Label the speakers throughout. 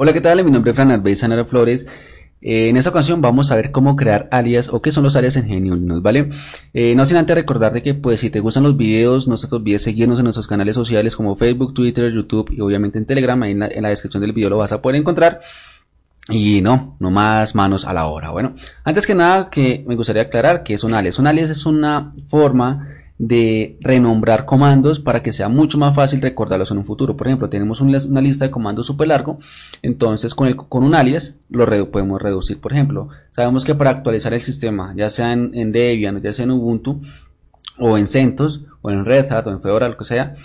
Speaker 1: Hola, ¿qué tal? Mi nombre es Fran Alves Sanara Flores. Eh, en esta ocasión vamos a ver cómo crear alias o qué son los alias en GNU ¿vale? Eh, no sin antes recordarte que pues si te gustan los videos, no te olvides seguirnos en nuestros canales sociales como Facebook, Twitter, YouTube y obviamente en Telegram, ahí en la, descripción del video lo vas a poder encontrar. Y no, no más manos a la hora. Bueno, antes que nada que me gustaría aclarar que es un alias. Un alias es una forma de renombrar comandos para que sea mucho más fácil recordarlos en un futuro. Por ejemplo, tenemos una lista de comandos súper largo, entonces con, el, con un alias lo podemos reducir. Por ejemplo, sabemos que para actualizar el sistema, ya sea en, Debian, ya sea en Ubuntu, o en CentOS, o en Red Hat, o en Fedora, lo que sea,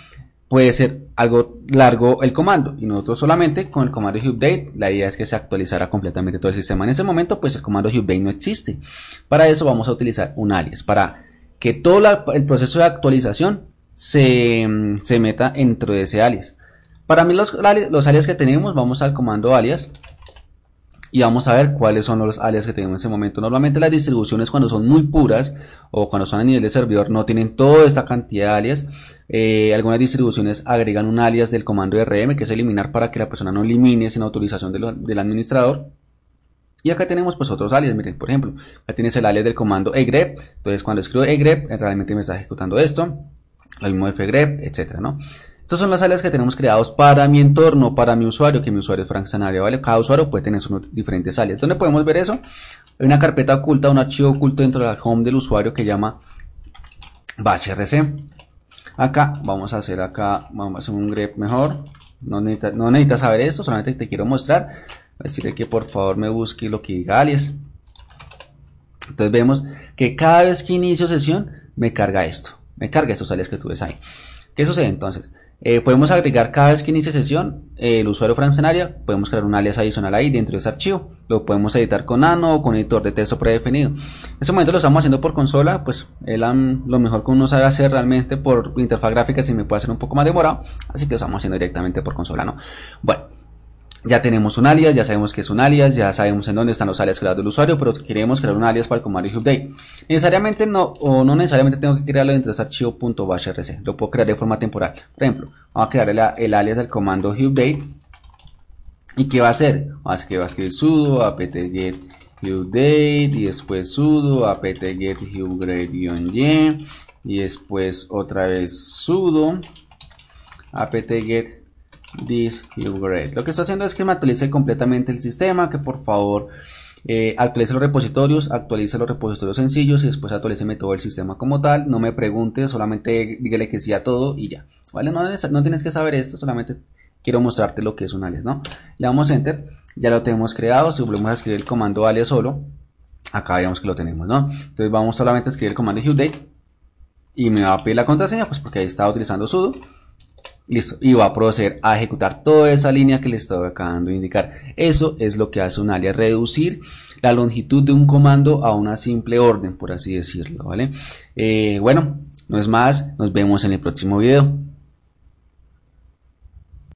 Speaker 1: puede ser algo largo el comando y nosotros solamente con el comando update la idea es que se actualizara completamente todo el sistema en ese momento pues el comando update no existe para eso vamos a utilizar un alias para que todo el proceso de actualización se, meta dentro de ese alias. Para mí los, los alias que tenemos, vamos al comando alias y vamos a ver cuáles son los alias que tenemos en ese momento. Normalmente las distribuciones cuando son muy puras o cuando son a nivel de servidor no tienen toda esta cantidad de alias. Eh, algunas distribuciones agregan un alias del comando rm que es eliminar para que la persona no elimine sin autorización del administrador. Y acá tenemos pues otros alias, miren, por ejemplo, acá tienes el alias del comando egrep, entonces cuando escribo egrep, eh, realmente me está ejecutando esto, lo mismo fgrep, etcétera, ¿no? Estos son las alias que tenemos creados para mi entorno, para mi usuario, que mi usuario es Frank Sanaria, ¿vale? Cada usuario puede tener sus diferentes alias. ¿Dónde podemos ver eso? Hay una carpeta oculta, un archivo oculto dentro de la home del usuario que llama bashrc. Acá, vamos a hacer acá, vamos a hacer un grep mejor. No necesitas, no necesitas saber esto, solamente te quiero mostrar decirle que por favor me busque lo que diga alias. Entonces vemos que cada vez que inicio sesión me carga esto, me carga estos alias que tú ves ahí. ¿Qué sucede entonces? Eh, podemos agregar cada vez que inicie sesión el usuario francenaria, podemos crear un alias adicional ahí dentro de ese archivo, lo podemos editar con nano o con editor de texto predefinido. En este momento lo estamos haciendo por consola, pues lo mejor que uno sabe hacer realmente por interfaz gráfica si me puede hacer un poco más demorado, así que lo estamos haciendo directamente por consola, ¿no? Bueno, ya tenemos un alias, ya sabemos que es un alias, ya sabemos en dónde están los alias creados del usuario, pero queremos crear un alias para el comando update. Necesariamente no, o no necesariamente tengo que crearlo dentro de ese archivo .bashrc, lo puedo crear de forma temporal. Por ejemplo, vamos a crear el, alias del comando update. ¿Y qué va a hacer? Vamos a, que va a escribir sudo apt-get update y después sudo apt-get upgrade-y y después otra vez sudo apt-get this upgrade. Lo que está haciendo es que me actualice completamente el sistema, que por favor eh, actualice los repositorios, actualice los repositorios sencillos y después actualiceme todo el sistema como tal. No me pregunte, solamente dígale que sí a todo y ya. ¿Vale? No, no tienes que saber esto, solamente quiero mostrarte lo que es un alias, ¿no? Le damos enter, ya lo tenemos creado, si volvemos a escribir el comando alias solo, acá vemos que lo tenemos, ¿no? Entonces vamos solamente a escribir el comando update y me va a pedir la contraseña, pues porque ahí estaba utilizando sudo Listo, y va a proceder a ejecutar toda esa línea que le estoy acabando de indicar. Eso es lo que hace un alias, reducir la longitud de un comando a una simple orden, por así decirlo, ¿vale? Eh, bueno, no es más, nos vemos en el próximo video.